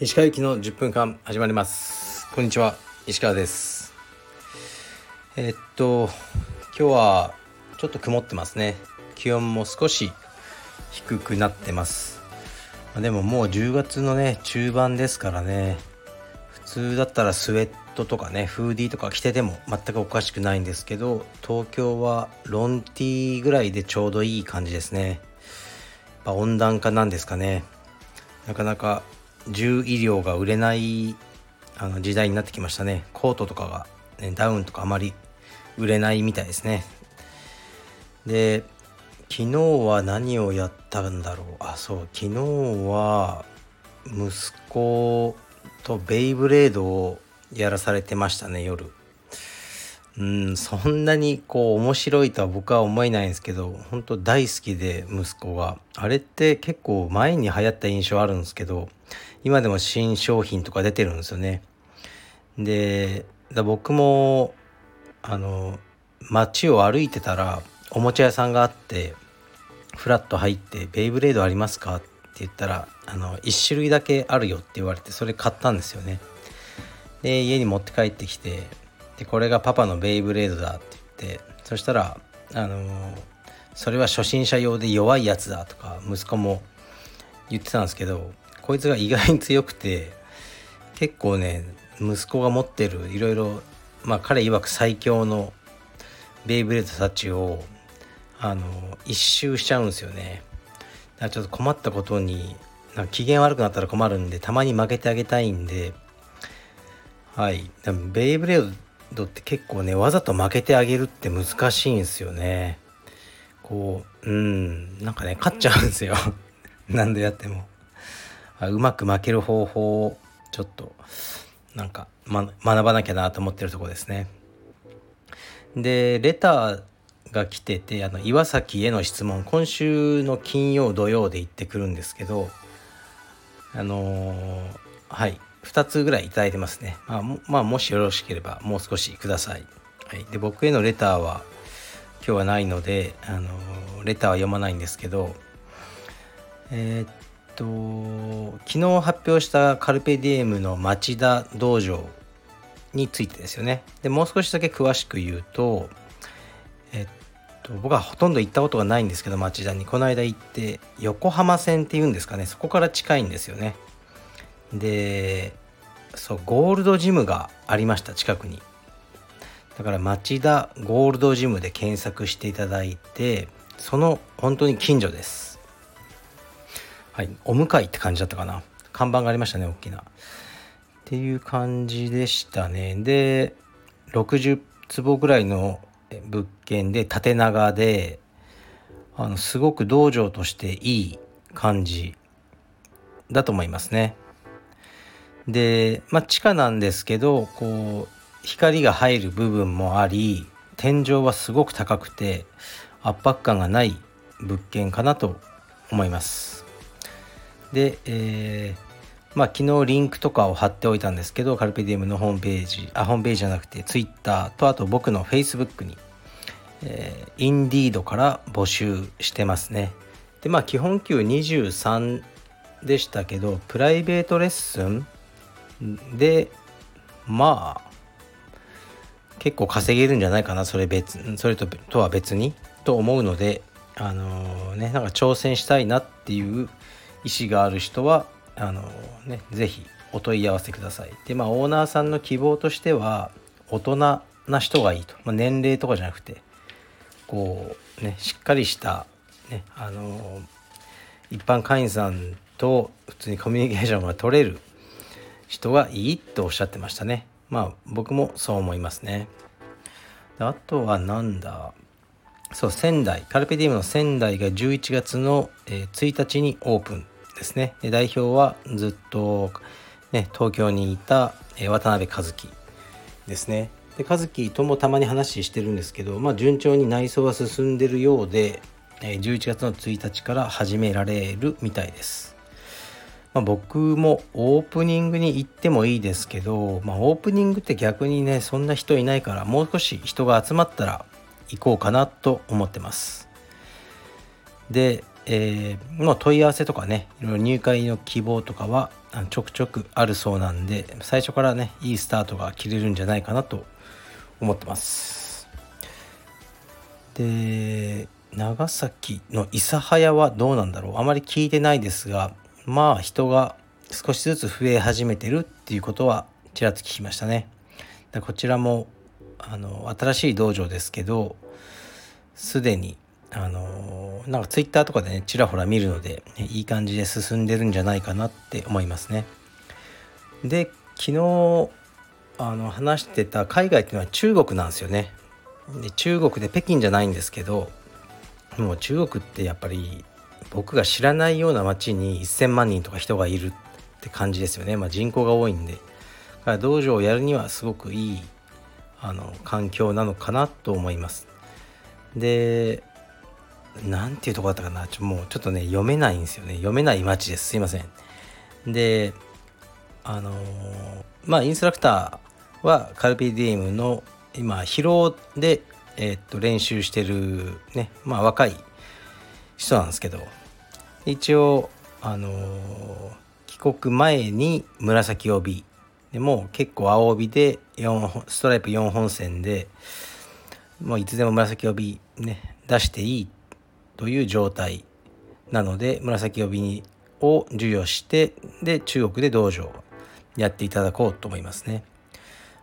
石川行きの10分間始まります。こんにちは石川です。え、っと今日はちょっと曇ってますね。気温も少し低くなってます。でももう10月のね中盤ですからね。通だったらスウェットとかねフーディーとか着てても全くおかしくないんですけど東京はロンティーぐらいでちょうどいい感じですね。やっぱ温暖化なんですかね。なかなか重医療が売れないあの時代になってきましたね。コートとかが、ね、ダウンとかあまり売れないみたいですね。で昨日は何をやったんだろう。あそう昨日は息子とベイブレードをやらされてましたね夜。うんそんなにこう面白いとは僕は思えないんですけど本当大好きで息子が。あれって結構前に流行った印象あるんですけど今でも新商品とか出てるんですよね。で僕もあの街を歩いてたらおもちゃ屋さんがあってフラッと入って「ベイブレードありますか?」って言ったらあの1種類だけあるよって言われてそれ買ったんですよね。で家に持って帰ってきてでこれがパパのベイブレードだって言ってそしたらあのそれは初心者用で弱いやつだとか息子も言ってたんですけどこいつが意外に強くて結構ね息子が持ってるいろいろまあ彼曰く最強のベイブレードたちをあの一周しちゃうんですよね。らちょっと困ったことになんか機嫌悪くなったら困るんでたまに負けてあげたいんで。はい。でもベイブレードって結構ねわざと負けてあげるって難しいんですよね。こううん。なんかね勝っちゃうんですよ。何度やっても。うまく負ける方法をちょっとなんか、ま、学ばなきゃなと思ってるとこですね。でレターが来ててあの岩崎への質問今週の金曜土曜で行ってくるんですけどあのー、はい2つぐらい頂いてますね。まあ、もまあ、もしよろしければもう少しください。はい、で僕へのレターは今日はないので、あのレターは読まないんですけど、えー、っと昨日発表したカルペディエムの町田道場についてですよね。でもう少しだけ詳しく言うと、えっと、僕はほとんど行ったことがないんですけど町田に。この間行って横浜線っていうんですかね。そこから近いんですよね。でそうゴールドジムがありました近くに。だから町田ゴールドジムで検索していただいてその本当に近所です。はいお向かいって感じだったかな。看板がありましたね大きな。っていう感じでしたね。で60坪ぐらいの物件で縦長であのすごく道場としていい感じだと思いますね。で、まあ、地下なんですけどこう光が入る部分もあり天井はすごく高くて圧迫感がない物件かなと思います。で、えー、まあ昨日リンクとかを貼っておいたんですけどカルペディウムのホームページあホームページじゃなくてツイッターとあと僕のフェイスブックに、えー、インディードから募集してますね。でまあ基本給23でしたけどプライベートレッスンでまあ結構稼げるんじゃないかなそれ別それととは別にと思うのであのー、ねなんか挑戦したいなっていう意思がある人はあの、ね是非お問い合わせください。でまあオーナーさんの希望としては大人な人がいいと、まあ、年齢とかじゃなくてこうねしっかりしたねあの、一般会員さんと普通にコミュニケーションが取れる人がいいとおっしゃってましたね。まあ僕もそう思いますね。あとはなんだ？そう仙台。カルペディウムの仙台が11月の、1日にオープン。ですね。で代表はずっと、ね、東京にいた、渡辺和樹ですね。で和樹ともたまに話してるんですけど、まあ、順調に内装は進んでるようで、11月の1日から始められるみたいです。まあ、僕もオープニングに行ってもいいですけど、まあ、オープニングって逆にねそんな人いないからもう少し人が集まったらいこうかなと思ってます。で、えー、の問い合わせとかねいろいろ入会の希望とかはちょくちょくあるそうなんで最初からねいいスタートが切れるんじゃないかなと思ってます。で長崎の諫早はどうなんだろう？あまり聞いてないですがまあ人が少しずつ増え始めてるっていうことはちらっと聞きましたね。こちらもあの新しい道場ですけどすでにあのなんかツイッターとかでねちらほら見るので、いい感じで進んでるんじゃないかなって思いますね。で昨日あの話してた海外っていうのは中国なんですよね。で中国で北京じゃないんですけどもう中国ってやっぱり僕が知らないような街に1,000万人とか人がいるって感じですよね、まあ、人口が多いんで。だから道場をやるにはすごくいいあの環境なのかなと思います。で何ていうとこだったかな。ちょもうちょっとね読めないんですよね。読めない街です。すいません。であのまあインストラクターはカルピディエムの今疲労で、えー、っと練習してるねまあ若い人なんですけど。一応あの帰国前に紫帯。でも結構青帯で4ストライプ4本線でもういつでも紫帯ね出していいという状態なので紫帯を授与してで中国で道場をやっていただこうと思いますね。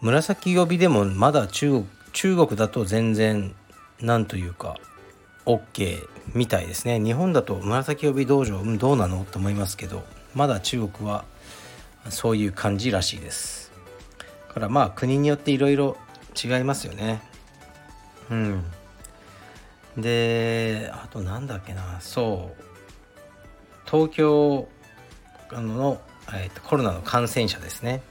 紫帯でもまだ中国中国だと全然なんというか OK みたいですね。日本だと紫帯道場、どうなのと思いますけどまだ中国はそういう感じらしいです。からまあ国によっていろいろ違いますよね。うん。であとなんだっけなそう。東京の、えー、とコロナの感染者ですね。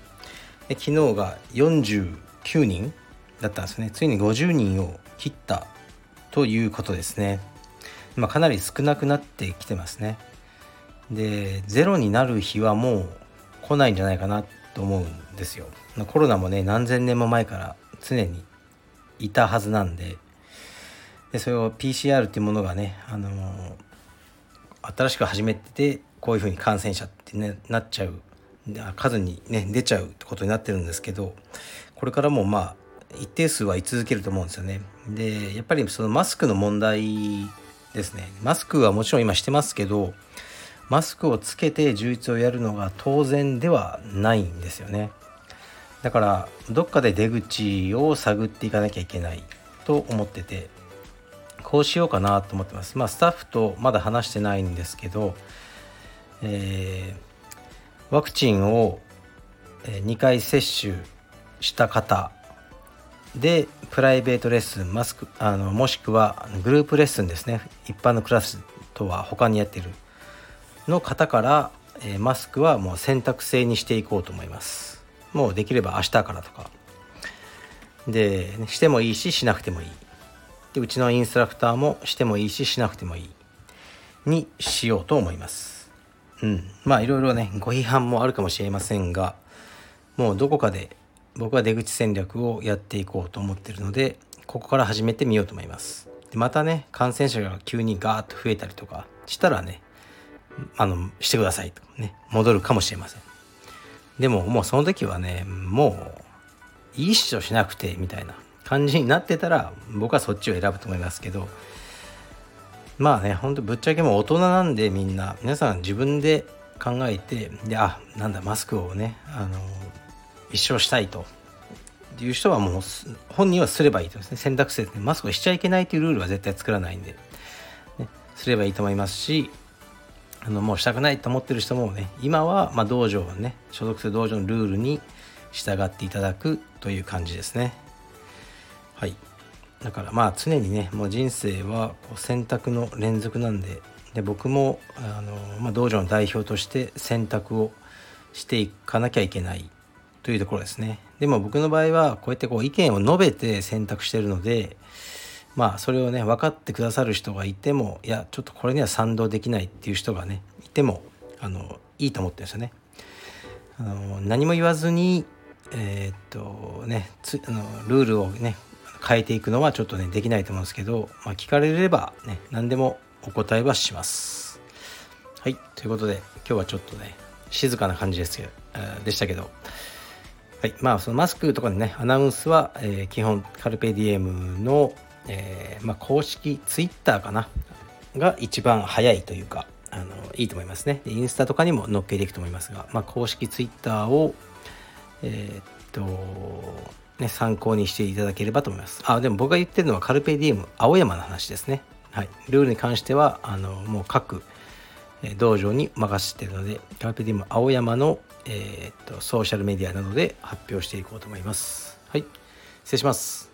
で昨日が49人だったんですね。ついに50人を切ったということですね、まあ、かなり少なくなってきてますね。でゼロになる日はもう来ないんじゃないかなと思うんですよ。コロナもね何千年も前から常にいたはずなんで。でそれを PCR っていうものがね、あの、新しく始めててこういうふうに感染者って、ね、なっちゃう。数にね出ちゃうってことになってるんですけどこれからもまあ一定数は居続けると思うんですよね。でやっぱりそのマスクの問題ですね。マスクはもちろん今してますけどマスクをつけて充実をやるのが当然ではないんですよね。だからどっかで出口を探っていかなきゃいけないと思っててこうしようかなと思ってます。まあスタッフとまだ話してないんですけど、えー、ワクチンを2回接種した方でプライベートレッスンマスクあのもしくはグループレッスンですね。一般のクラスとは他にやってるの方から、えー、マスクはもう選択制にしていこうと思います。もうできれば明日からとか。でしてもいいししなくてもいい。でうちのインストラクターもしてもいいししなくてもいい。にしようと思います。うん。まあいろいろねご批判もあるかもしれませんがもうどこかで僕は出口戦略をやっていこうと思ってるのでここから始めてみようと思います。でまたね感染者が急にガーッと増えたりとかしたらねあのしてくださいとね戻るかもしれません。でももうその時はねもういいっしょしなくてみたいな。感じになってたら僕はそっちを選ぶと思いますけど。まあねほんとぶっちゃけもう大人なんでみんな。皆さん自分で考えてであなんだマスクをねあの一生したいと。いう人はもう本人はすればいいとですね。選択肢でマスクをしちゃいけないというルールは絶対作らないんで、ね、すればいいと思いますしあのもうしたくないと思ってる人もね今はまあ道場をね所属する道場のルールに従っていただくという感じですね。はいだからまあ常にねもう人生はこう選択の連続なんでで僕もあの、まあ、道場の代表として選択をしていかなきゃいけないというところですねでも僕の場合はこうやってこう意見を述べて選択してるのでまあそれをね分かってくださる人がいてもいやちょっとこれには賛同できないっていう人がねいてもあのいいと思ってるんですよね。あの何も言わずにえー、っとねつあのルールをね変えていくのはちょっとねできないと思うんですけど、まあ、聞かれればね何でもお答えはします。はい。ということで今日はちょっとね静かな感じですけどでしたけど。はい。まあそのマスクとかのねアナウンスは、えー、基本カルペディエムの、えー、まあ、公式ツイッターかな？が一番早いというかあのいいと思いますね。インスタとかにも載っけていくと思いますが、まあ、公式ツイッターをえー、っとね参考にしていただければと思います。あでも僕が言ってるのはカルペディエム青山の話ですね。はい。ルールに関してはあのもう各道場に任せてるのでカルペディエム青山の、えー、っとソーシャルメディアなどで発表していこうと思います。はい。失礼します。